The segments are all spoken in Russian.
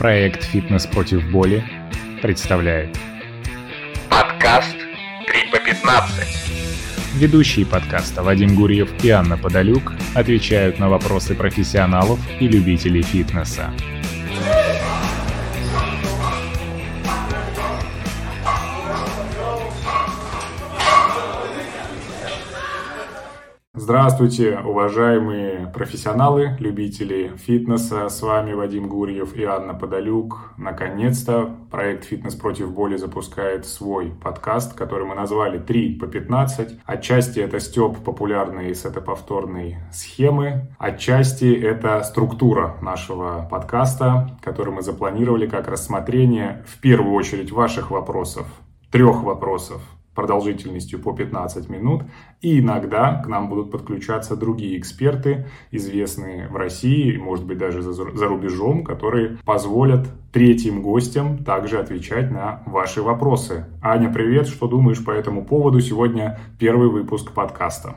Проект «Фитнес против боли» представляет Подкаст 3 по 15. Ведущие подкаста Вадим Гурьев и Анна Подолюк отвечают на вопросы профессионалов и любителей фитнеса. Здравствуйте, уважаемые профессионалы, любители фитнеса. С вами Вадим Гурьев и Анна Подолюк. Наконец-то проект «Фитнес против боли» запускает свой подкаст, который мы назвали «3 по 15». Отчасти это степ популярной сетоповторной схемы, отчасти это структура нашего подкаста, который мы запланировали как рассмотрение в первую очередь ваших вопросов, трех вопросов продолжительностью по 15 минут. И иногда к нам будут подключаться другие эксперты, известные в России, может быть даже за, за рубежом, которые позволят третьим гостям также отвечать на ваши вопросы. Аня, привет, что думаешь по этому поводу? Сегодня первый выпуск подкаста.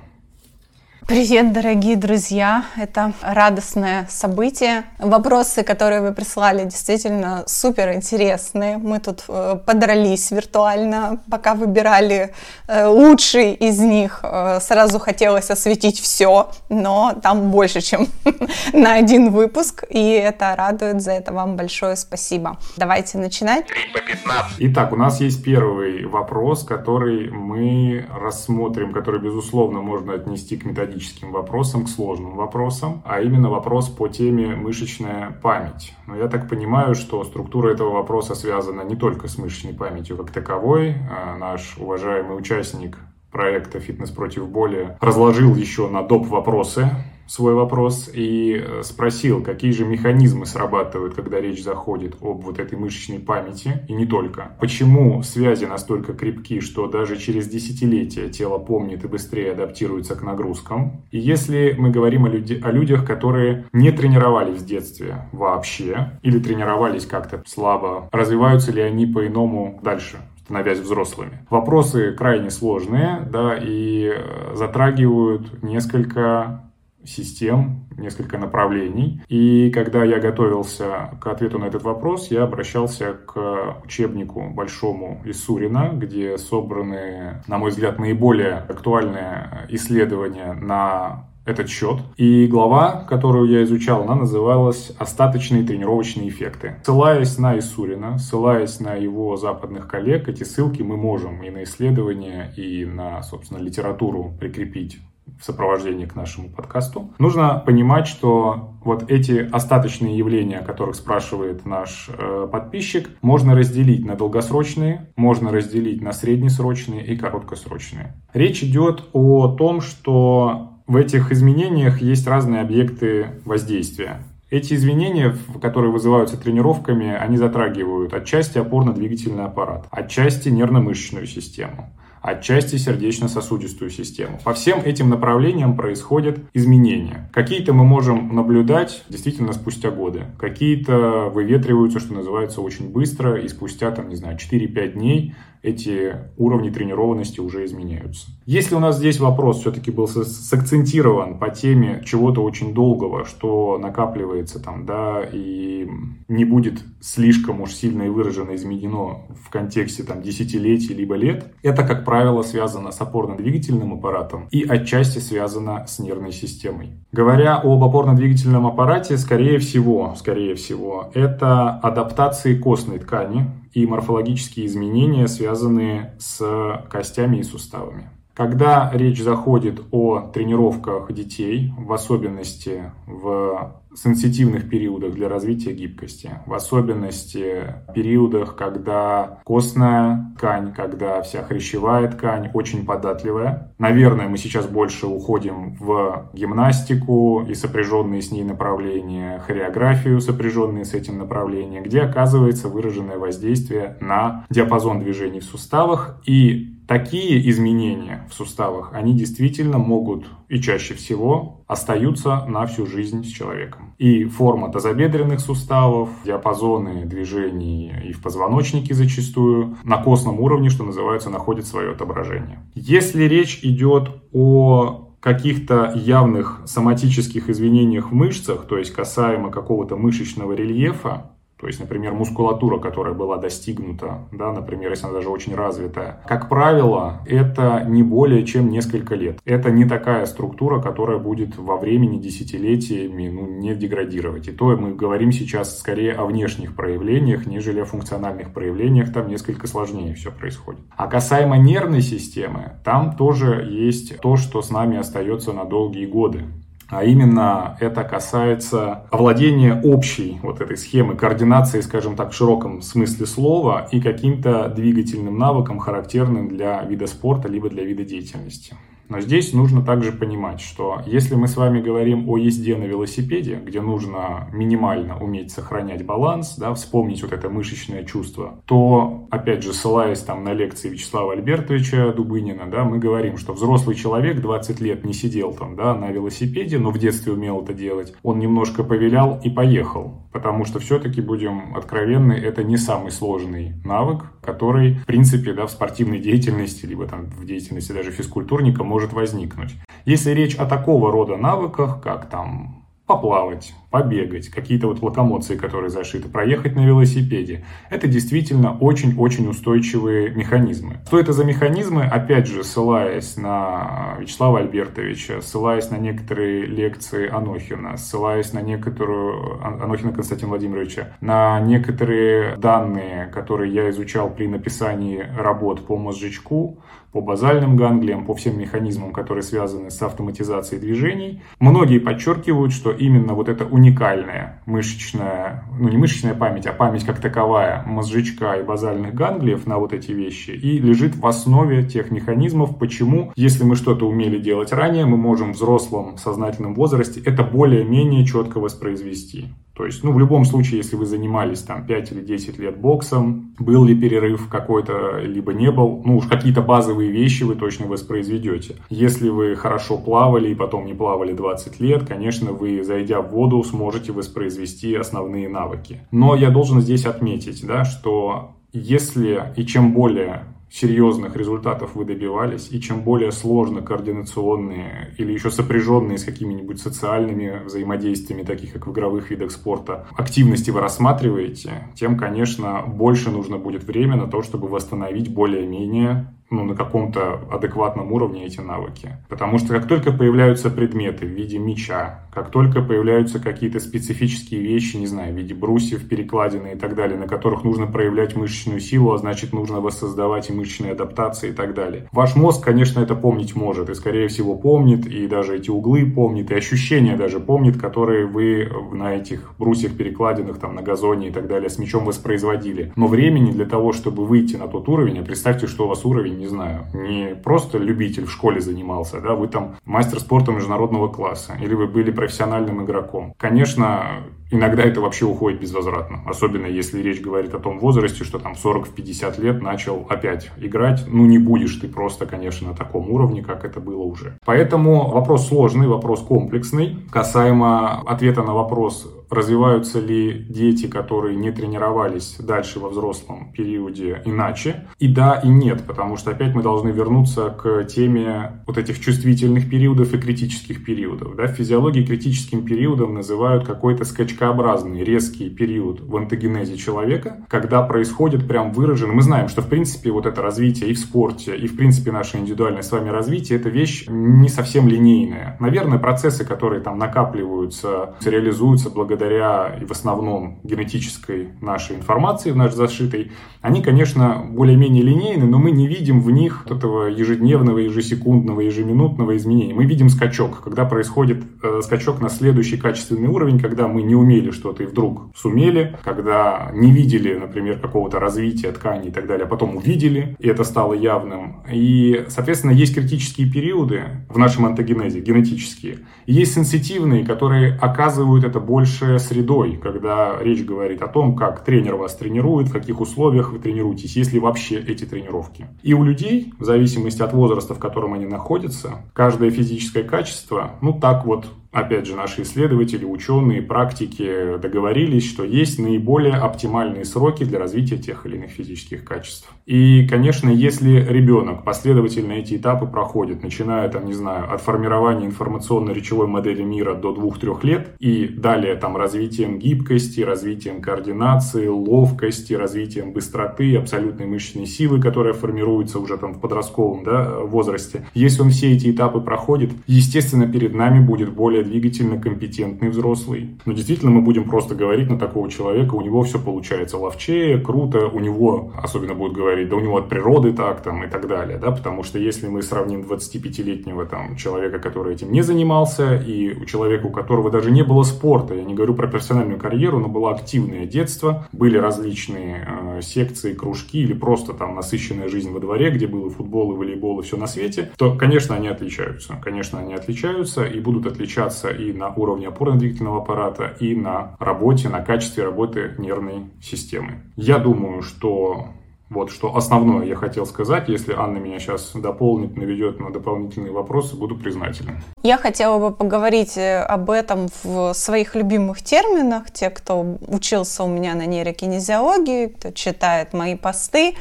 Привет, дорогие друзья! Это радостное событие. Вопросы, которые вы прислали, действительно супер интересные. Мы тут э, подрались виртуально, пока выбирали э, лучший из них. Э, сразу хотелось осветить все, но там больше, чем на один выпуск, и это радует. За это вам большое спасибо. Давайте начинать. 3 по 15. Итак, у нас есть первый вопрос, который мы рассмотрим, который, безусловно, можно отнести к методичке методическим вопросам к сложным вопросам, а именно вопрос по теме мышечная память. Но я так понимаю, что структура этого вопроса связана не только с мышечной памятью как таковой. А наш уважаемый участник проекта «Фитнес против боли» разложил еще на доп. вопросы свой вопрос и э, спросил, какие же механизмы срабатывают, когда речь заходит об вот этой мышечной памяти, и не только. Почему связи настолько крепки, что даже через десятилетия тело помнит и быстрее адаптируется к нагрузкам. И если мы говорим о, люди, о людях, которые не тренировались в детстве вообще, или тренировались как-то слабо, развиваются ли они по-иному дальше? становясь взрослыми. Вопросы крайне сложные, да, и э, затрагивают несколько систем, несколько направлений. И когда я готовился к ответу на этот вопрос, я обращался к учебнику большому из Сурина, где собраны, на мой взгляд, наиболее актуальные исследования на этот счет. И глава, которую я изучал, она называлась «Остаточные тренировочные эффекты». Ссылаясь на Исурина, ссылаясь на его западных коллег, эти ссылки мы можем и на исследования, и на, собственно, литературу прикрепить в сопровождении к нашему подкасту. Нужно понимать, что вот эти остаточные явления, о которых спрашивает наш э, подписчик, можно разделить на долгосрочные, можно разделить на среднесрочные и короткосрочные. Речь идет о том, что в этих изменениях есть разные объекты воздействия. Эти изменения, которые вызываются тренировками, они затрагивают отчасти опорно-двигательный аппарат, отчасти нервно-мышечную систему, отчасти сердечно-сосудистую систему. По всем этим направлениям происходят изменения. Какие-то мы можем наблюдать действительно спустя годы, какие-то выветриваются, что называется, очень быстро, и спустя, там, не знаю, 4-5 дней эти уровни тренированности уже изменяются. Если у нас здесь вопрос все-таки был сакцентирован по теме чего-то очень долгого, что накапливается там, да, и не будет слишком уж сильно и выраженно изменено в контексте там десятилетий либо лет, это, как правило, связано с опорно-двигательным аппаратом и отчасти связано с нервной системой. Говоря об опорно-двигательном аппарате, скорее всего, скорее всего, это адаптации костной ткани, и морфологические изменения, связанные с костями и суставами. Когда речь заходит о тренировках детей, в особенности в сенситивных периодах для развития гибкости, в особенности периодах, когда костная ткань, когда вся хрящевая ткань очень податливая. Наверное, мы сейчас больше уходим в гимнастику и сопряженные с ней направления, хореографию, сопряженные с этим направлением, где оказывается выраженное воздействие на диапазон движений в суставах и Такие изменения в суставах, они действительно могут и чаще всего остаются на всю жизнь с человеком. И форма тазобедренных суставов, диапазоны движений и в позвоночнике зачастую на костном уровне, что называется, находят свое отображение. Если речь идет о каких-то явных соматических изменениях в мышцах, то есть касаемо какого-то мышечного рельефа, То есть, например, мускулатура, которая была достигнута, да, например, если она даже очень развитая, как правило, это не более чем несколько лет. Это не такая структура, которая будет во времени десятилетиями ну, не деградировать. И то мы говорим сейчас скорее о внешних проявлениях, нежели о функциональных проявлениях. Там несколько сложнее все происходит. А касаемо нервной системы, там тоже есть то, что с нами остается на долгие годы. А именно это касается овладения общей вот этой схемы координации, скажем так, в широком смысле слова и каким-то двигательным навыком, характерным для вида спорта либо для вида деятельности. Но здесь нужно также понимать, что если мы с вами говорим о езде на велосипеде, где нужно минимально уметь сохранять баланс, да, вспомнить вот это мышечное чувство, то, опять же, ссылаясь там на лекции Вячеслава Альбертовича Дубынина, да, мы говорим, что взрослый человек 20 лет не сидел там, да, на велосипеде, но в детстве умел это делать. Он немножко повилял и поехал, потому что все-таки, будем откровенны, это не самый сложный навык, который, в принципе, да, в спортивной деятельности, либо там в деятельности даже физкультурника может возникнуть. Если речь о такого рода навыках, как там поплавать, побегать, какие-то вот локомоции, которые зашиты, проехать на велосипеде. Это действительно очень-очень устойчивые механизмы. Что это за механизмы? Опять же, ссылаясь на Вячеслава Альбертовича, ссылаясь на некоторые лекции Анохина, ссылаясь на некоторую Анохина Константина Владимировича, на некоторые данные, которые я изучал при написании работ по мозжечку, по базальным ганглиям, по всем механизмам, которые связаны с автоматизацией движений. Многие подчеркивают, что именно вот эта уникальная мышечная, ну не мышечная память, а память как таковая мозжечка и базальных ганглиев на вот эти вещи и лежит в основе тех механизмов, почему, если мы что-то умели делать ранее, мы можем в взрослом сознательном возрасте это более-менее четко воспроизвести. То есть, ну, в любом случае, если вы занимались там 5 или 10 лет боксом, был ли перерыв какой-то, либо не был, ну, уж какие-то базовые вещи вы точно воспроизведете. Если вы хорошо плавали и потом не плавали 20 лет, конечно, вы, зайдя в воду, сможете воспроизвести основные навыки. Но я должен здесь отметить, да, что если и чем более серьезных результатов вы добивались, и чем более сложно координационные или еще сопряженные с какими-нибудь социальными взаимодействиями, таких как в игровых видах спорта, активности вы рассматриваете, тем, конечно, больше нужно будет время на то, чтобы восстановить более-менее ну, на каком-то адекватном уровне эти навыки. Потому что как только появляются предметы в виде меча, как только появляются какие-то специфические вещи, не знаю, в виде брусьев, перекладины и так далее, на которых нужно проявлять мышечную силу, а значит нужно воссоздавать и мышечные адаптации и так далее. Ваш мозг, конечно, это помнить может, и скорее всего помнит, и даже эти углы помнит, и ощущения даже помнит, которые вы на этих брусьях, перекладинах, там, на газоне и так далее с мечом воспроизводили. Но времени для того, чтобы выйти на тот уровень, а представьте, что у вас уровень не знаю, не просто любитель в школе занимался, да, вы там мастер спорта международного класса, или вы были профессиональным игроком. Конечно, иногда это вообще уходит безвозвратно. Особенно если речь говорит о том возрасте, что там 40-50 лет начал опять играть. Ну, не будешь ты просто, конечно, на таком уровне, как это было уже. Поэтому вопрос сложный, вопрос комплексный. Касаемо ответа на вопрос, развиваются ли дети, которые не тренировались дальше во взрослом периоде иначе. И да, и нет, потому что опять мы должны вернуться к теме вот этих чувствительных периодов и критических периодов. Да? В физиологии критическим периодом называют какой-то скачкообразный резкий период в антогенезе человека, когда происходит прям выражен. Мы знаем, что в принципе вот это развитие и в спорте, и в принципе наше индивидуальное с вами развитие, это вещь не совсем линейная. Наверное, процессы, которые там накапливаются, реализуются благодаря и в основном генетической нашей информации, в наш зашитой, они, конечно, более-менее линейны, но мы не видим в них вот этого ежедневного, ежесекундного, ежеминутного изменения. Мы видим скачок, когда происходит э, скачок на следующий качественный уровень, когда мы не умели что-то и вдруг сумели, когда не видели, например, какого-то развития ткани и так далее, а потом увидели, и это стало явным. И, соответственно, есть критические периоды в нашем антогенезе, генетические, и есть сенситивные, которые оказывают это больше средой, когда речь говорит о том, как тренер вас тренирует, в каких условиях вы тренируетесь, есть ли вообще эти тренировки. И у людей, в зависимости от возраста, в котором они находятся, каждое физическое качество, ну так вот опять же, наши исследователи, ученые, практики договорились, что есть наиболее оптимальные сроки для развития тех или иных физических качеств. И, конечно, если ребенок последовательно эти этапы проходит, начиная, там, не знаю, от формирования информационно-речевой модели мира до 2-3 лет, и далее там развитием гибкости, развитием координации, ловкости, развитием быстроты, абсолютной мышечной силы, которая формируется уже там в подростковом да, возрасте. Если он все эти этапы проходит, естественно, перед нами будет более двигательно компетентный взрослый. Но действительно мы будем просто говорить на такого человека, у него все получается ловчее, круто, у него, особенно будут говорить, да у него от природы так там и так далее, да, потому что если мы сравним 25-летнего там человека, который этим не занимался, и у человека, у которого даже не было спорта, я не говорю про профессиональную карьеру, но было активное детство, были различные э, секции, кружки или просто там насыщенная жизнь во дворе, где было футбол и волейбол и все на свете, то, конечно, они отличаются. Конечно, они отличаются и будут отличаться и на уровне опорно-двигательного аппарата, и на работе, на качестве работы нервной системы. Я думаю, что вот что основное я хотел сказать. Если Анна меня сейчас дополнит, наведет на дополнительные вопросы, буду признателен. Я хотела бы поговорить э, об этом в своих любимых терминах. Те, кто учился у меня на нейрокинезиологии, кто читает мои посты,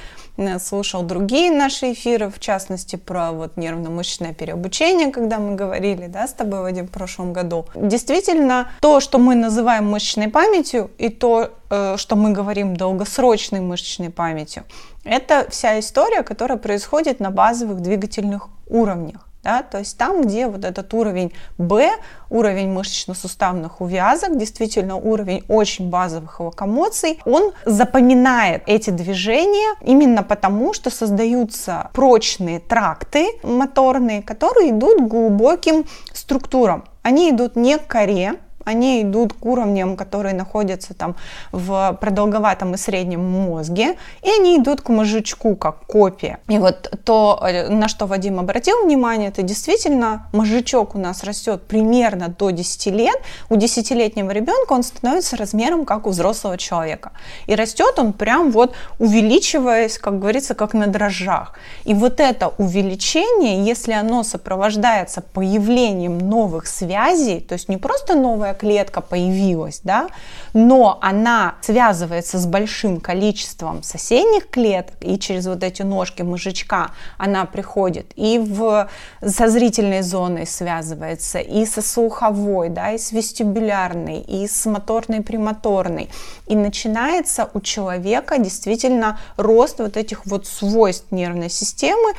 слушал другие наши эфиры, в частности, про вот нервно-мышечное переобучение, когда мы говорили, да, с тобой, Вадим, в прошлом году. Действительно, то, что мы называем мышечной памятью, и то, э, что мы говорим долгосрочной мышечной памятью, это вся история, которая происходит на базовых двигательных уровнях. Да, то есть там, где вот этот уровень B, уровень мышечно-суставных увязок, действительно уровень очень базовых локомоций, он запоминает эти движения именно потому, что создаются прочные тракты моторные, которые идут к глубоким структурам. Они идут не к коре, они идут к уровням, которые находятся там в продолговатом и среднем мозге, и они идут к мозжечку, как копия. И вот то, э, на что Вадим обратил внимание, это действительно мозжечок у нас растет примерно до 10 лет. У 10-летнего ребенка он становится размером, как у взрослого человека. И растет он прям вот увеличиваясь, как говорится, как на дрожжах. И вот это увеличение, если оно сопровождается появлением новых связей, то есть не просто новая новая клетка появилась, да, но она связывается с большим количеством соседних клеток, и через вот эти ножки мозжечка она приходит и в со зрительной зоной связывается, и со слуховой, да, и с вестибулярной, и с моторной, премоторной. И начинается у человека действительно рост вот этих вот свойств нервной системы,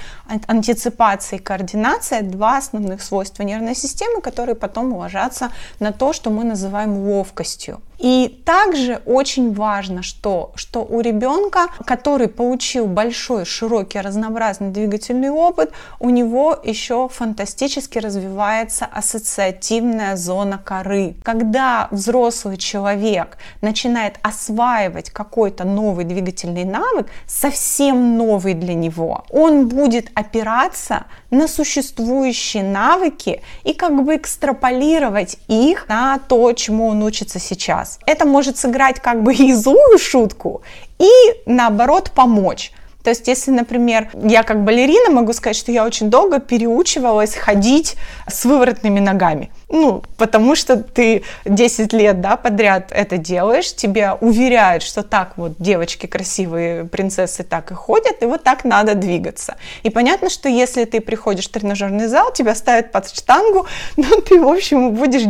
антиципация и координация, два основных свойства нервной системы, которые потом ложатся на то, что мы называем ловкостью. И также очень важно, что, что у ребенка, который получил большой, широкий, разнообразный двигательный опыт, у него еще фантастически развивается ассоциативная зона коры. Когда взрослый человек начинает осваивать какой-то новый двигательный навык, совсем новый для него, он будет опираться на существующие навыки и как бы экстраполировать их на то, чему он учится сейчас. Это может сыграть как бы и злую шутку, и наоборот помочь. То есть, если, например, я как балерина могу сказать, что я очень долго переучивалась ходить с выворотными ногами. Ну, потому что ты 10 лет да, подряд это делаешь, тебя уверяют, что так вот девочки красивые, принцессы так и ходят, и вот так надо двигаться. И понятно, что если ты приходишь в тренажерный зал, тебя ставят под штангу, ну, ты, в общем, будешь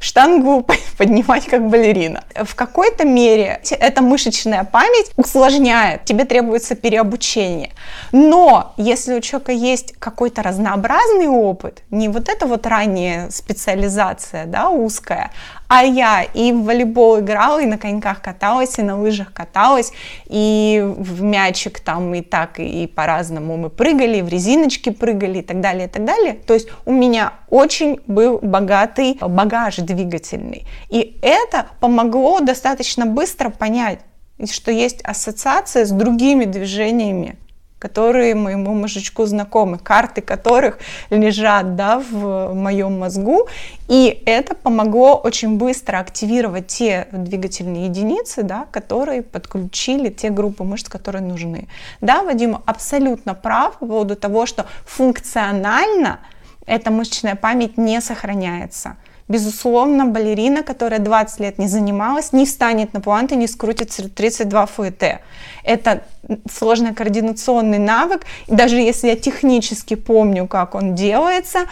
штангу поднимать как балерина. В какой-то мере эта мышечная память усложняет, тебе требуется переобучение. Но если у человека есть какой-то разнообразный опыт, не вот эта вот ранняя специализация, да, узкая, а я и в волейбол играла, и на коньках каталась, и на лыжах каталась, и в мячик там и так, и по-разному мы прыгали, и в резиночки прыгали, и так далее, и так далее. То есть у меня очень был богатый багаж двигательный. И это помогло достаточно быстро понять, что есть ассоциация с другими движениями которые моему мозжечку знакомы, карты которых лежат да, в моем мозгу. И это помогло очень быстро активировать те двигательные единицы, да, которые подключили те группы мышц, которые нужны. Да, Вадим абсолютно прав по поводу того, что функционально эта мышечная память не сохраняется. Безусловно, балерина, которая 20 лет не занималась, не встанет на пуанты, не скрутит 32 ФТ. Это сложный координационный навык. Даже если я технически помню, как он делается,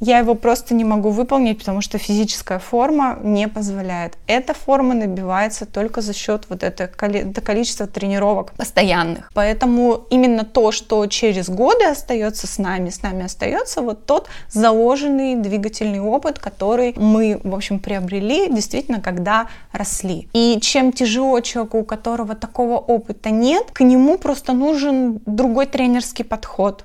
я его просто не могу выполнить, потому что физическая форма не позволяет. Эта форма набивается только за счет вот этого количества тренировок постоянных. Поэтому именно то, что через годы остается с нами, с нами остается вот тот заложенный двигательный опыт, который мы, в общем, приобрели действительно, когда росли. И чем тяжело человеку, у которого такого опыта нет, к нему просто нужен другой тренерский подход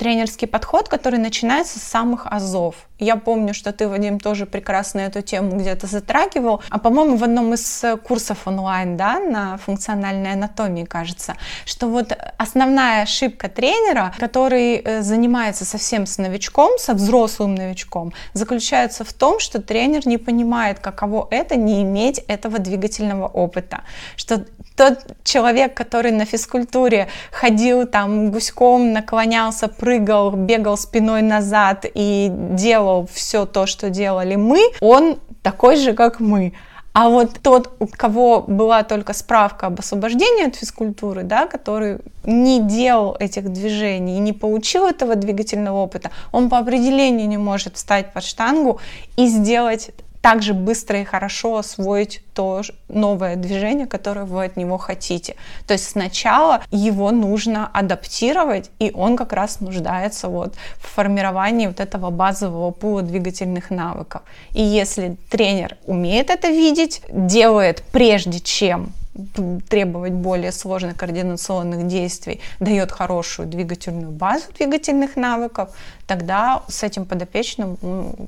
тренерский подход, который начинается с самых азов. Я помню, что ты, Вадим, тоже прекрасно эту тему где-то затрагивал, а, по-моему, в одном из э, курсов онлайн, да, на функциональной анатомии, кажется, что вот основная ошибка тренера, который э, занимается совсем с новичком, со взрослым новичком, заключается в том, что тренер не понимает, каково это не иметь этого двигательного опыта, что тот человек, который на физкультуре ходил там гуськом, наклонялся, прыгал, бегал спиной назад и делал делал все то, что делали мы, он такой же, как мы. А вот тот, у кого была только справка об освобождении от физкультуры, да, который не делал этих движений и не получил этого двигательного опыта, он по определению не может встать под штангу и сделать также быстро и хорошо освоить то новое движение, которое вы от него хотите. То есть сначала его нужно адаптировать, и он как раз нуждается вот в формировании вот этого базового пула двигательных навыков. И если тренер умеет это видеть, делает прежде чем требовать более сложных координационных действий, дает хорошую двигательную базу двигательных навыков, тогда с этим подопечным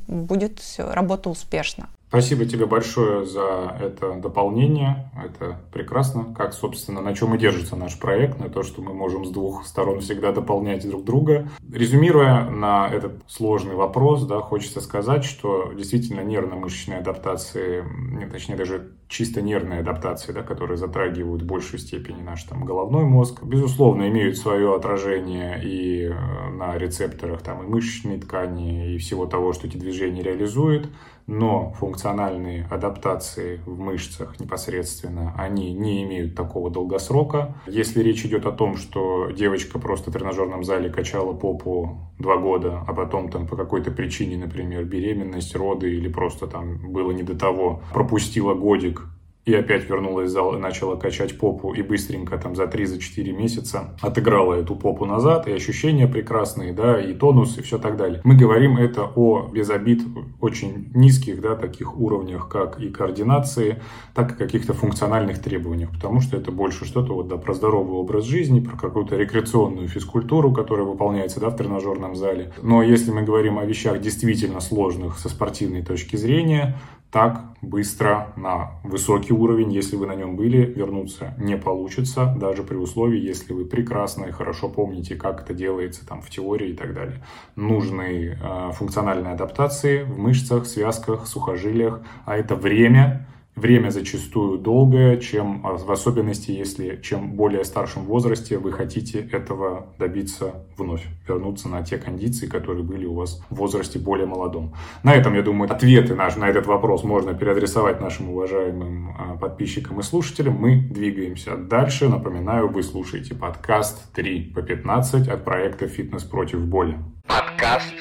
будет работа успешна. Спасибо тебе большое за это дополнение. Это прекрасно. Как, собственно, на чем и держится наш проект, на то, что мы можем с двух сторон всегда дополнять друг друга. Резюмируя на этот сложный вопрос, да, хочется сказать, что действительно нервно-мышечные адаптации, точнее даже чисто нервные адаптации, да, которые затрагивают в большей степени наш там, головной мозг, безусловно, имеют свое отражение и э, на рецепторах там, и мышечной ткани, и всего того, что эти движения реализуют но функциональные адаптации в мышцах непосредственно, они не имеют такого долгосрока. Если речь идет о том, что девочка просто в тренажерном зале качала попу два года, а потом там по какой-то причине, например, беременность, роды или просто там было не до того, пропустила годик и опять вернулась в зал и начала качать попу, и быстренько там за 3-4 месяца отыграла эту попу назад, и ощущения прекрасные, да, и тонус, и все так далее. Мы говорим это о, без обид, очень низких, да, таких уровнях, как и координации, так и каких-то функциональных требованиях, потому что это больше что-то вот, да, про здоровый образ жизни, про какую-то рекреационную физкультуру, которая выполняется, да, в тренажерном зале. Но если мы говорим о вещах действительно сложных со спортивной точки зрения, так быстро на высокий уровень, если вы на нем были, вернуться не получится, даже при условии, если вы прекрасно и хорошо помните, как это делается там в теории и так далее. Нужны э, функциональные адаптации в мышцах, связках, сухожилиях, а это время, Время зачастую долгое, чем а, в особенности, если чем более старшем возрасте вы хотите этого добиться вновь, вернуться на те кондиции, которые были у вас в возрасте более молодом. На этом, я думаю, ответы наш, на этот вопрос можно переадресовать нашим уважаемым а, подписчикам и слушателям. Мы двигаемся дальше. Напоминаю, вы слушаете подкаст 3 по 15 от проекта «Фитнес против боли». Подкаст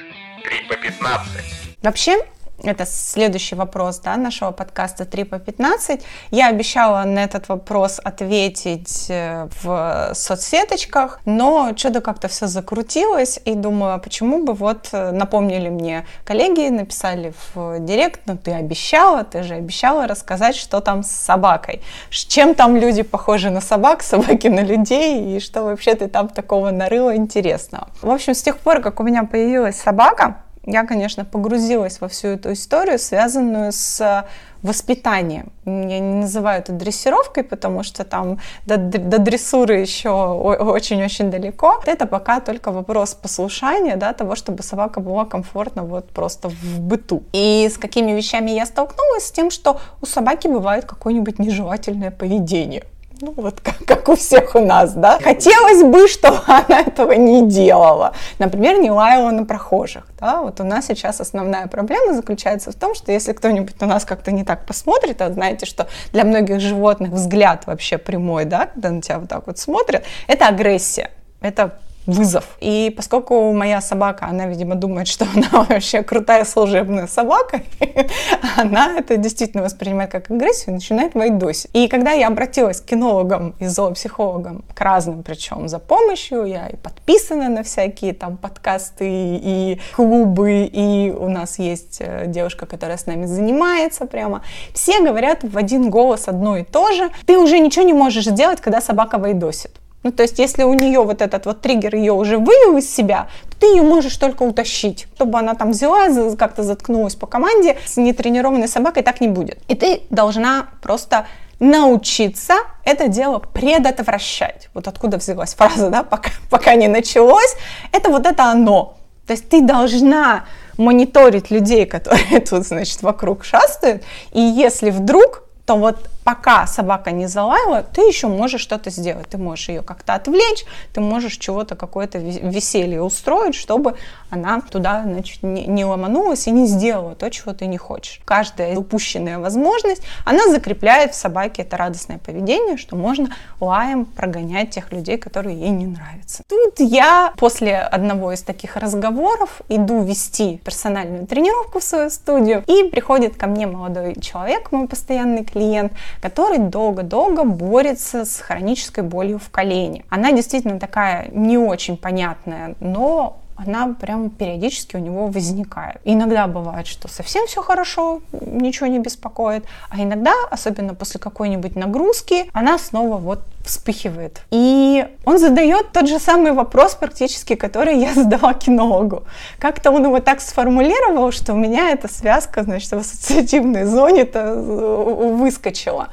3 по 15. Вообще, это следующий вопрос да, нашего подкаста 3 по 15. Я обещала на этот вопрос ответить э, в соцсеточках, но что-то как-то все закрутилось, и думаю, а почему бы вот э, напомнили мне коллеги, написали в директ, ну ты обещала, ты же обещала рассказать, что там с собакой, чем там люди похожи на собак, собаки на людей, и что вообще ты там такого нарыла интересного. В общем, с тех пор, как у меня появилась собака, я, конечно, погрузилась во всю эту историю, связанную с воспитанием. Я не называю это дрессировкой, потому что там до, до дрессуры еще очень-очень далеко. Это пока только вопрос послушания, да, того, чтобы собака была комфортна вот просто в быту. И с какими вещами я столкнулась? С тем, что у собаки бывает какое-нибудь нежелательное поведение ну вот как, как у всех у нас, да. Хотелось бы, чтобы она этого не делала. Например, не лаяла на прохожих, да. Вот у нас сейчас основная проблема заключается в том, что если кто-нибудь на нас как-то не так посмотрит, а знаете, что для многих животных взгляд вообще прямой, да, когда на тебя вот так вот смотрят, это агрессия. Это вызов. И поскольку моя собака, она, видимо, думает, что она вообще крутая служебная собака, она это действительно воспринимает как агрессию и начинает войдосить. И когда я обратилась к кинологам и зоопсихологам, к разным причем, за помощью, я и подписана на всякие там подкасты и клубы, и у нас есть э, девушка, которая с нами занимается прямо, все говорят в один голос одно и то же. Ты уже ничего не можешь сделать, когда собака войдосит. Ну, то есть, если у нее вот этот вот триггер ее уже вывел из себя, то ты ее можешь только утащить. Чтобы она там взяла, как-то заткнулась по команде, с нетренированной собакой так не будет. И ты должна просто научиться это дело предотвращать. Вот откуда взялась фраза, да, пока, пока не началось. Это вот это оно. То есть ты должна мониторить людей, которые тут, значит, вокруг шастают, и если вдруг то вот пока собака не залаяла, ты еще можешь что-то сделать. Ты можешь ее как-то отвлечь, ты можешь чего-то, какое-то веселье устроить, чтобы она туда значит, не, ломанулась и не сделала то, чего ты не хочешь. Каждая упущенная возможность, она закрепляет в собаке это радостное поведение, что можно лаем прогонять тех людей, которые ей не нравятся. Тут я после одного из таких разговоров иду вести персональную тренировку в свою студию, и приходит ко мне молодой человек, мой постоянный клиент, который долго-долго борется с хронической болью в колене. Она действительно такая не очень понятная, но она прям периодически у него возникает. Иногда бывает, что совсем все хорошо, ничего не беспокоит, а иногда, особенно после какой-нибудь нагрузки, она снова вот вспыхивает. И он задает тот же самый вопрос практически, который я задала кинологу. Как-то он его так сформулировал, что у меня эта связка, значит, в ассоциативной зоне-то выскочила.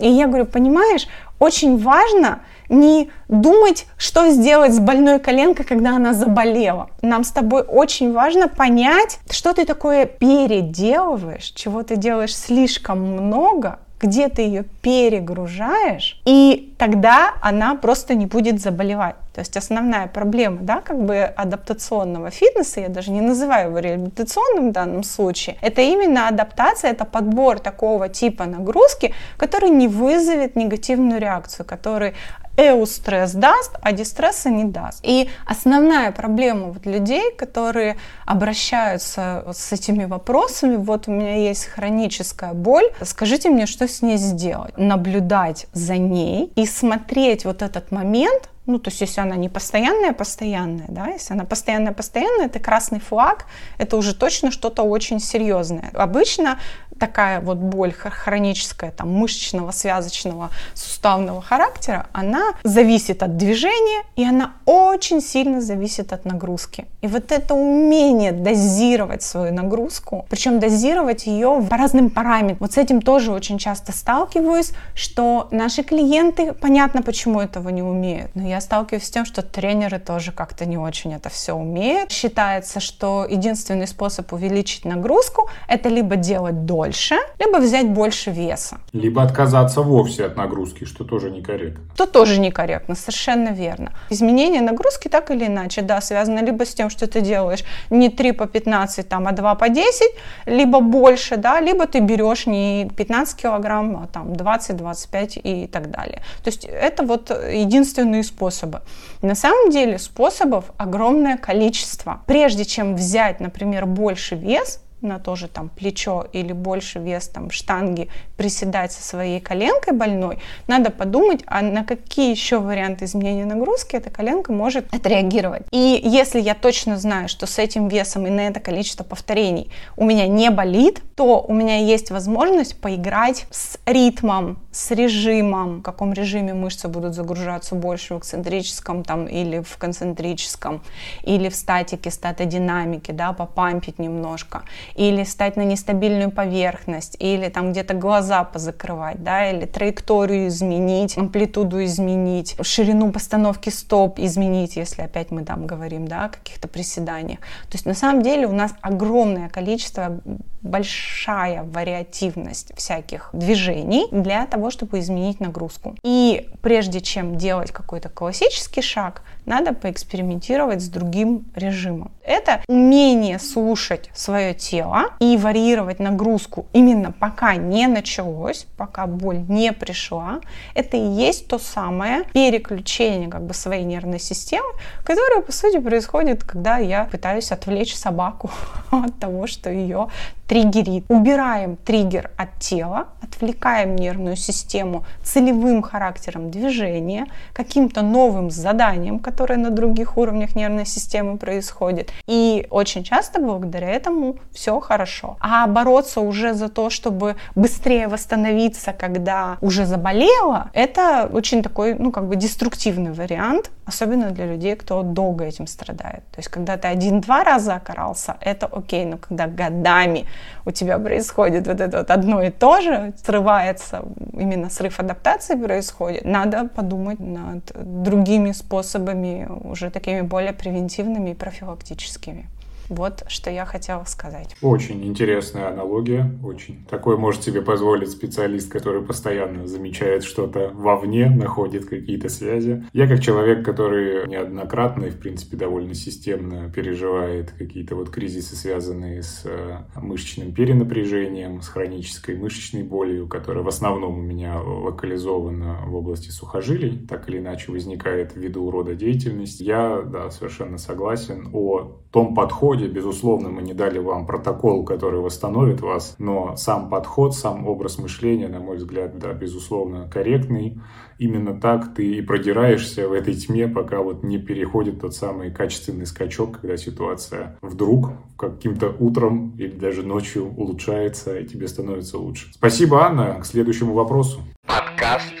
И я говорю, понимаешь, очень важно не думать, что сделать с больной коленкой, когда она заболела. Нам с тобой очень важно понять, что ты такое переделываешь, чего ты делаешь слишком много, где ты ее перегружаешь, и тогда она просто не будет заболевать. То есть основная проблема, да, как бы адаптационного фитнеса, я даже не называю его реабилитационным в данном случае, это именно адаптация, это подбор такого типа нагрузки, который не вызовет негативную реакцию, который эустресс даст, а дистресса не даст. И основная проблема вот людей, которые обращаются вот с этими вопросами, вот у меня есть хроническая боль, скажите мне, что с ней сделать? Наблюдать за ней и смотреть вот этот момент, ну, то есть, если она не постоянная, постоянная, да, если она постоянная, постоянная, это красный флаг, это уже точно что-то очень серьезное. Обычно такая вот боль хроническая, там, мышечного, связочного, суставного характера, она зависит от движения, и она очень сильно зависит от нагрузки. И вот это умение дозировать свою нагрузку, причем дозировать ее по разным параметрам. Вот с этим тоже очень часто сталкиваюсь, что наши клиенты, понятно, почему этого не умеют, но я сталкиваюсь с тем, что тренеры тоже как-то не очень это все умеют. Считается, что единственный способ увеличить нагрузку — это либо делать до больше, либо взять больше веса. Либо отказаться вовсе от нагрузки, что тоже некорректно. Что тоже некорректно, совершенно верно. Изменение нагрузки так или иначе, да, связано либо с тем, что ты делаешь не 3 по 15, там, а 2 по 10, либо больше, да, либо ты берешь не 15 килограмм, а там 20-25 и так далее. То есть это вот единственные способы. На самом деле способов огромное количество. Прежде чем взять, например, больше вес, на тоже там плечо или больше вес там штанги приседать со своей коленкой больной, надо подумать, а на какие еще варианты изменения нагрузки эта коленка может отреагировать. И если я точно знаю, что с этим весом и на это количество повторений у меня не болит, то у меня есть возможность поиграть с ритмом, с режимом, в каком режиме мышцы будут загружаться больше в эксцентрическом там, или в концентрическом, или в статике, статодинамике, да, попампить немножко, или стать на нестабильную поверхность, или там где-то глаза позакрывать, да, или траекторию изменить, амплитуду изменить, ширину постановки стоп изменить, если опять мы там говорим, да, о каких-то приседаниях. То есть на самом деле у нас огромное количество, большая вариативность всяких движений для того, чтобы изменить нагрузку. И прежде чем делать какой-то классический шаг, надо поэкспериментировать с другим режимом. Это умение слушать свое тело и варьировать нагрузку именно пока не началось, пока боль не пришла. Это и есть то самое переключение как бы своей нервной системы, которое, по сути, происходит, когда я пытаюсь отвлечь собаку от того, что ее триггерит. Убираем триггер от тела, отвлекаем нервную систему целевым характером движения, каким-то новым заданием, которое на других уровнях нервной системы происходит. И очень часто благодаря этому все хорошо. А бороться уже за то, чтобы быстрее восстановиться, когда уже заболела, это очень такой, ну, как бы деструктивный вариант, особенно для людей, кто долго этим страдает. То есть, когда ты один-два раза окарался, это окей, но когда годами у тебя происходит вот это вот одно и то же, срывается, именно срыв адаптации происходит, надо подумать над другими способами, уже такими более превентивными и профилактическими. Вот что я хотела сказать. Очень интересная аналогия, очень. Такой может себе позволить специалист, который постоянно замечает что-то вовне, находит какие-то связи. Я как человек, который неоднократно и, в принципе, довольно системно переживает какие-то вот кризисы, связанные с э, мышечным перенапряжением, с хронической мышечной болью, которая в основном у меня локализована в области сухожилий, так или иначе возникает ввиду рода деятельности. Я, да, совершенно согласен о том подходе, безусловно, мы не дали вам протокол, который восстановит вас, но сам подход, сам образ мышления, на мой взгляд, да, безусловно, корректный. Именно так ты и продираешься в этой тьме, пока вот не переходит тот самый качественный скачок, когда ситуация вдруг каким-то утром или даже ночью улучшается, и тебе становится лучше. Спасибо, Анна. К следующему вопросу. Подкаст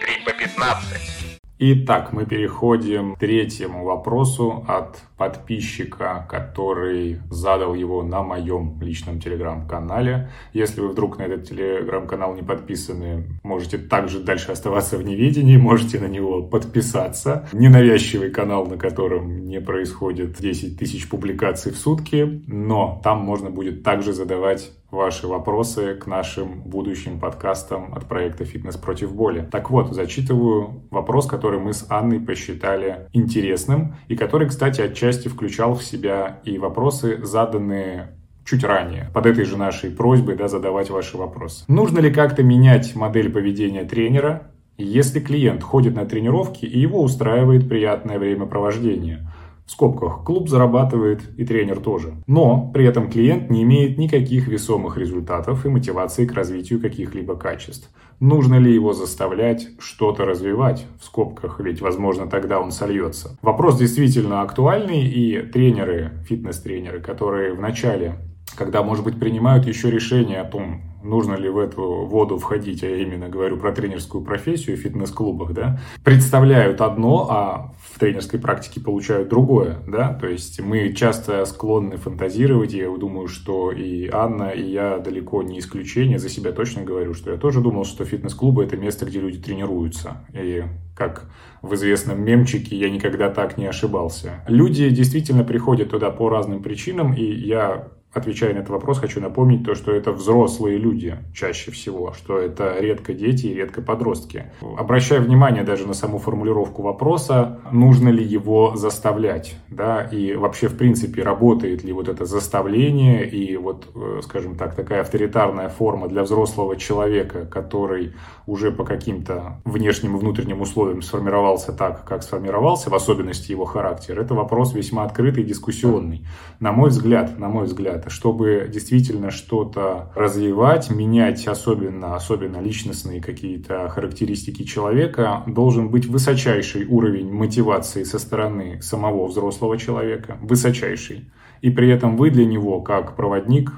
3 по 15. Итак, мы переходим к третьему вопросу от подписчика, который задал его на моем личном телеграм-канале. Если вы вдруг на этот телеграм-канал не подписаны, можете также дальше оставаться в неведении, можете на него подписаться. Ненавязчивый канал, на котором не происходит 10 тысяч публикаций в сутки, но там можно будет также задавать ваши вопросы к нашим будущим подкастам от проекта «Фитнес против боли». Так вот, зачитываю вопрос, который мы с Анной посчитали интересным и который, кстати, отчасти включал в себя и вопросы, заданные чуть ранее, под этой же нашей просьбой да, задавать ваши вопросы. Нужно ли как-то менять модель поведения тренера, если клиент ходит на тренировки и его устраивает приятное времяпровождение – в скобках, клуб зарабатывает и тренер тоже. Но при этом клиент не имеет никаких весомых результатов и мотивации к развитию каких-либо качеств. Нужно ли его заставлять что-то развивать? В скобках, ведь, возможно, тогда он сольется. Вопрос действительно актуальный, и тренеры, фитнес-тренеры, которые в начале когда, может быть, принимают еще решение о том, нужно ли в эту воду входить, а я именно говорю про тренерскую профессию в фитнес-клубах, да, представляют одно, а в тренерской практике получают другое, да, то есть мы часто склонны фантазировать, я думаю, что и Анна, и я далеко не исключение, за себя точно говорю, что я тоже думал, что фитнес-клубы это место, где люди тренируются, и как в известном мемчике, я никогда так не ошибался. Люди действительно приходят туда по разным причинам, и я отвечая на этот вопрос, хочу напомнить то, что это взрослые люди чаще всего, что это редко дети и редко подростки. Обращаю внимание даже на саму формулировку вопроса, нужно ли его заставлять, да, и вообще, в принципе, работает ли вот это заставление и вот, э, скажем так, такая авторитарная форма для взрослого человека, который уже по каким-то внешним и внутренним условиям сформировался так, как сформировался, в особенности его характер, это вопрос весьма открытый и дискуссионный. На мой взгляд, на мой взгляд, это, чтобы действительно что-то развивать, менять особенно, особенно личностные какие-то характеристики человека, должен быть высочайший уровень мотивации со стороны самого взрослого человека, высочайший. И при этом вы для него, как проводник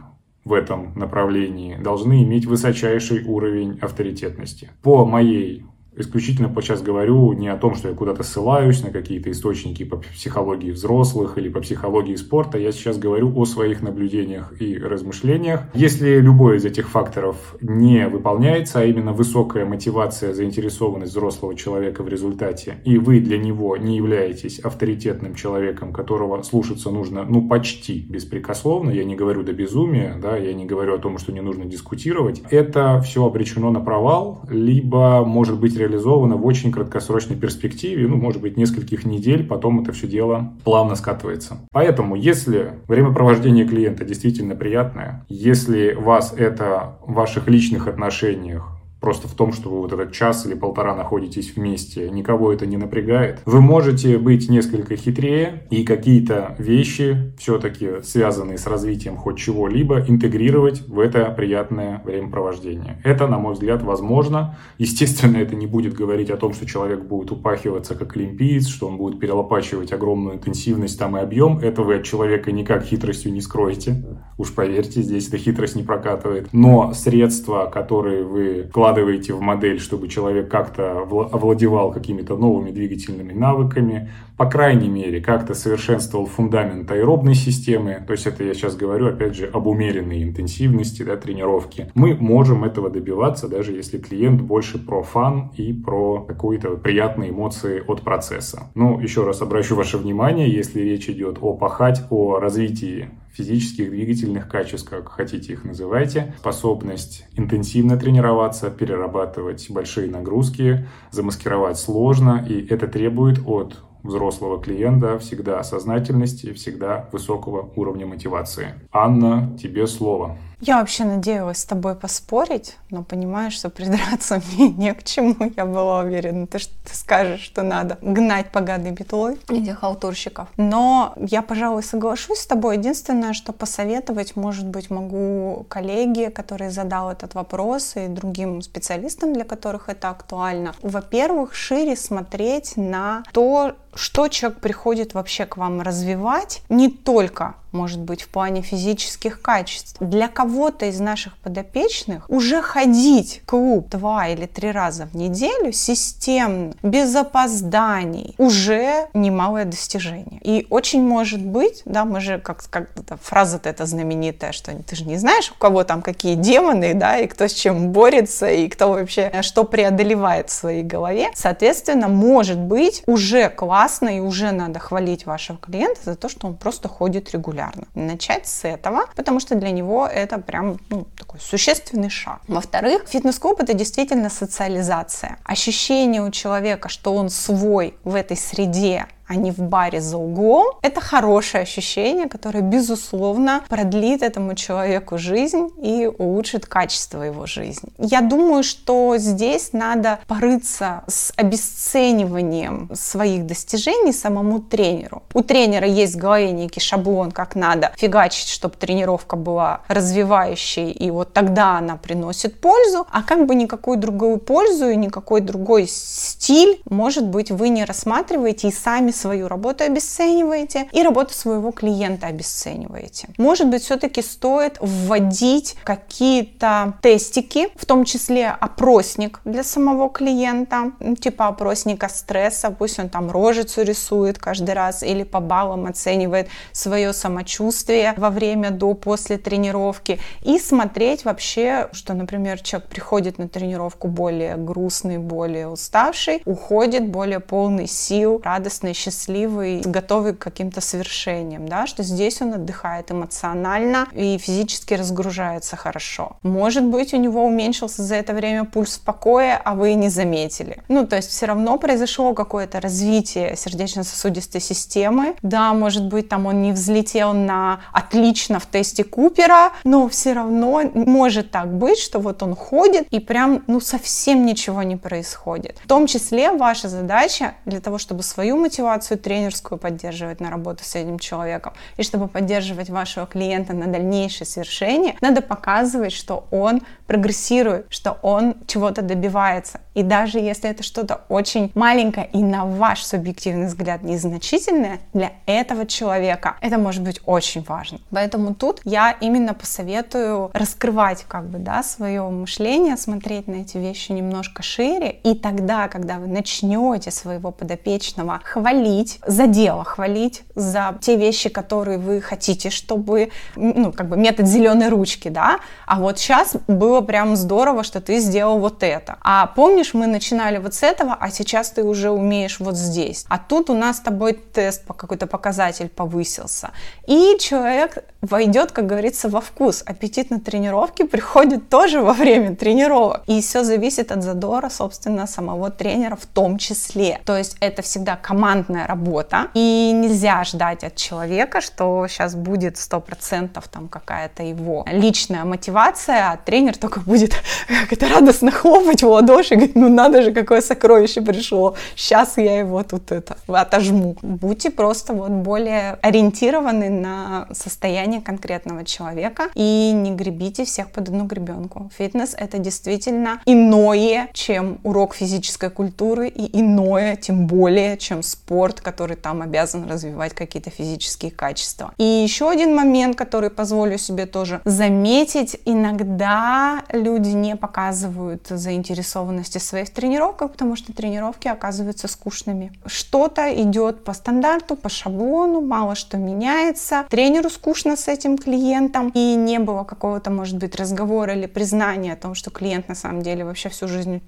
в этом направлении, должны иметь высочайший уровень авторитетности. По моей исключительно сейчас говорю не о том, что я куда-то ссылаюсь на какие-то источники по психологии взрослых или по психологии спорта. Я сейчас говорю о своих наблюдениях и размышлениях. Если любой из этих факторов не выполняется, а именно высокая мотивация, заинтересованность взрослого человека в результате, и вы для него не являетесь авторитетным человеком, которого слушаться нужно, ну, почти беспрекословно, я не говорю до безумия, да, я не говорю о том, что не нужно дискутировать, это все обречено на провал, либо может быть реализовано в очень краткосрочной перспективе, ну, может быть, нескольких недель, потом это все дело плавно скатывается. Поэтому, если времяпровождение клиента действительно приятное, если вас это в ваших личных отношениях просто в том, что вы вот этот час или полтора находитесь вместе, никого это не напрягает. Вы можете быть несколько хитрее и какие-то вещи, все-таки связанные с развитием хоть чего-либо, интегрировать в это приятное времяпровождение. Это, на мой взгляд, возможно. Естественно, это не будет говорить о том, что человек будет упахиваться как олимпиец, что он будет перелопачивать огромную интенсивность там и объем. Это вы от человека никак хитростью не скроете. Уж поверьте, здесь эта хитрость не прокатывает. Но средства, которые вы вкладываете вкладываете в модель, чтобы человек как-то овладевал какими-то новыми двигательными навыками, по крайней мере, как-то совершенствовал фундамент аэробной системы, то есть это я сейчас говорю, опять же, об умеренной интенсивности да, тренировки, мы можем этого добиваться, даже если клиент больше про фан и про какие-то приятные эмоции от процесса. Ну, еще раз обращу ваше внимание, если речь идет о пахать, о развитии физических, двигательных качеств, как хотите их называйте, способность интенсивно тренироваться, перерабатывать большие нагрузки, замаскировать сложно, и это требует от взрослого клиента всегда сознательности, всегда высокого уровня мотивации. Анна, тебе слово. Я вообще надеялась с тобой поспорить, но понимаешь, что придраться мне не к чему. Я была уверена, ты, ты скажешь, что надо гнать поганой метлой этих халтурщиков. Но я, пожалуй, соглашусь с тобой. Единственное, что посоветовать, может быть, могу коллеге, который задал этот вопрос, и другим специалистам, для которых это актуально. Во-первых, шире смотреть на то, что человек приходит вообще к вам развивать, не только может быть, в плане физических качеств. Для кого-то из наших подопечных уже ходить в клуб два или три раза в неделю системно, без опозданий, уже немалое достижение. И очень может быть, да, мы же, как, как фраза-то эта знаменитая, что ты же не знаешь, у кого там какие демоны, да, и кто с чем борется, и кто вообще что преодолевает в своей голове. Соответственно, может быть, уже классно и уже надо хвалить вашего клиента за то, что он просто ходит регулярно регулярно. Начать с этого, потому что для него это прям ну, такой существенный шаг. Во-вторых, фитнес-клуб это действительно социализация. Ощущение у человека, что он свой в этой среде, а не в баре за углом, это хорошее ощущение, которое, безусловно, продлит этому человеку жизнь и улучшит качество его жизни. Я думаю, что здесь надо порыться с обесцениванием своих достижений самому тренеру. У тренера есть в голове некий шаблон, как надо фигачить, чтобы тренировка была развивающей, и вот тогда она приносит пользу, а как бы никакую другую пользу и никакой другой стиль, может быть, вы не рассматриваете и сами свою работу обесцениваете и работу своего клиента обесцениваете. Может быть, все-таки стоит вводить какие-то тестики, в том числе опросник для самого клиента, ну, типа опросника стресса, пусть он там рожицу рисует каждый раз или по баллам оценивает свое самочувствие во время, до, после тренировки и смотреть вообще, что, например, человек приходит на тренировку более грустный, более уставший, уходит более полный сил, радостный, счастливый, готовый к каким-то свершениям, да, что здесь он отдыхает эмоционально и физически разгружается хорошо. Может быть, у него уменьшился за это время пульс в покое, а вы не заметили. Ну, то есть все равно произошло какое-то развитие сердечно-сосудистой системы. Да, может быть, там он не взлетел на отлично в тесте Купера, но все равно может так быть, что вот он ходит и прям, ну, совсем ничего не происходит. В том числе ваша задача для того, чтобы свою мотивацию мотивацию тренерскую поддерживать на работу с этим человеком. И чтобы поддерживать вашего клиента на дальнейшее свершение, надо показывать, что он прогрессирует, что он чего-то добивается. И даже если это что-то очень маленькое и на ваш субъективный взгляд незначительное, для этого человека это может быть очень важно. Поэтому тут я именно посоветую раскрывать как бы, да, свое мышление, смотреть на эти вещи немножко шире, и тогда, когда вы начнете своего подопечного хвалить, за дело хвалить, за те вещи, которые вы хотите, чтобы, ну, как бы метод зеленой ручки, да, а вот сейчас было прям здорово, что ты сделал вот это. А помнишь, мы начинали вот с этого, а сейчас ты уже умеешь вот здесь. А тут у нас с тобой тест по какой-то показатель повысился. И человек войдет, как говорится, во вкус. Аппетит на тренировке приходит тоже во время тренировок. И все зависит от задора, собственно, самого тренера в том числе. То есть это всегда командная работа. И нельзя ждать от человека, что сейчас будет 100% там какая-то его личная мотивация, а тренер только будет как это радостно хлопать в ладоши и говорить, ну надо же, какое сокровище пришло. Сейчас я его тут это отожму. Будьте просто вот более ориентированы на состояние состояние конкретного человека и не гребите всех под одну гребенку. Фитнес — это действительно иное, чем урок физической культуры и иное, тем более, чем спорт, который там обязан развивать какие-то физические качества. И еще один момент, который позволю себе тоже заметить, иногда люди не показывают заинтересованности своих тренировках, потому что тренировки оказываются скучными. Что-то идет по стандарту, по шаблону, мало что меняется. Тренеру скучно с этим клиентом, и не было какого-то, может быть, разговора или признания о том, что клиент на самом деле вообще всю жизнь,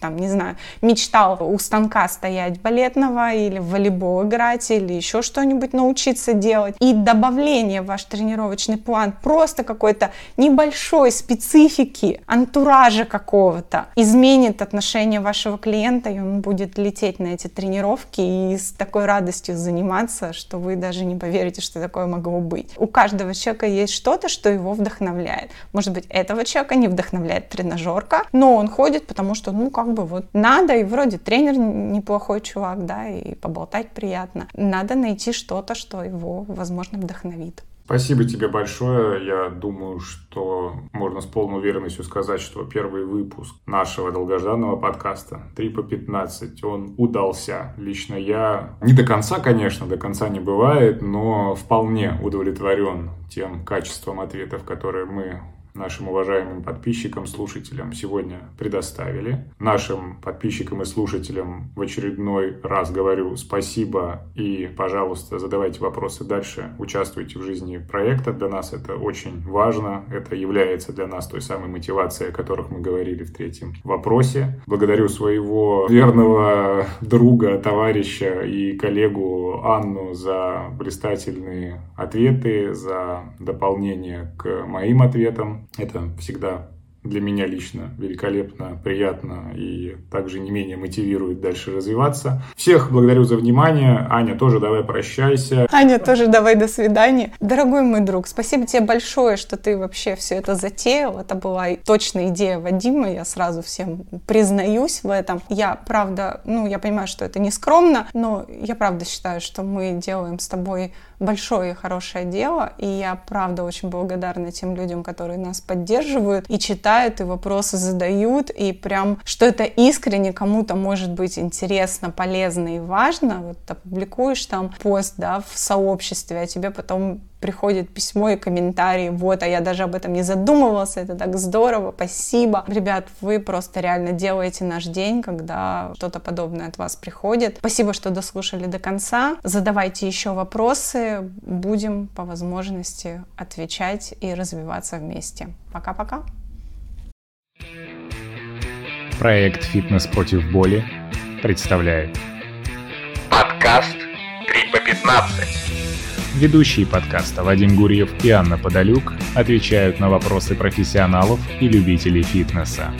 там, не знаю, мечтал у станка стоять балетного или в волейбол играть или еще что-нибудь научиться делать. И добавление в ваш тренировочный план просто какой-то небольшой специфики, антуража какого-то изменит отношение вашего клиента, и он будет лететь на эти тренировки и с такой радостью заниматься, что вы даже не поверите, что такое могло быть. У каждого каждого человека есть что-то, что его вдохновляет. Может быть, этого человека не вдохновляет тренажерка, но он ходит, потому что, ну, как бы вот надо, и вроде тренер неплохой чувак, да, и поболтать приятно. Надо найти что-то, что его, возможно, вдохновит. Спасибо тебе большое. Я думаю, что можно с полной уверенностью сказать, что первый выпуск нашего долгожданного подкаста 3 по 15, он удался. Лично я не до конца, конечно, до конца не бывает, но вполне удовлетворен тем качеством ответов, которые мы нашим уважаемым подписчикам, слушателям сегодня предоставили. Нашим подписчикам и слушателям в очередной раз говорю спасибо и, пожалуйста, задавайте вопросы дальше, участвуйте в жизни проекта. Для нас это очень важно. Это является для нас той самой мотивацией, о которых мы говорили в третьем вопросе. Благодарю своего верного друга, товарища и коллегу Анну за блистательные ответы, за дополнение к моим ответам. Это всегда для меня лично великолепно, приятно и также не менее мотивирует дальше развиваться. Всех благодарю за внимание. Аня, тоже давай прощайся. Аня, тоже давай до свидания. Дорогой мой друг, спасибо тебе большое, что ты вообще все это затеял. Это была точная идея Вадима, я сразу всем признаюсь в этом. Я, правда, ну, я понимаю, что это не скромно, но я правда считаю, что мы делаем с тобой большое и хорошее дело, и я правда очень благодарна тем людям, которые нас поддерживают и читают, и вопросы задают, и прям, что это искренне кому-то может быть интересно, полезно и важно. Вот опубликуешь там пост, да, в сообществе, а тебе потом приходит письмо и комментарии, вот, а я даже об этом не задумывался, это так здорово, спасибо. Ребят, вы просто реально делаете наш день, когда что-то подобное от вас приходит. Спасибо, что дослушали до конца. Задавайте еще вопросы, будем по возможности отвечать и развиваться вместе. Пока-пока. Проект «Фитнес против боли» представляет Подкаст 3 по 15. Ведущие подкаста Вадим Гурьев и Анна Подолюк отвечают на вопросы профессионалов и любителей фитнеса.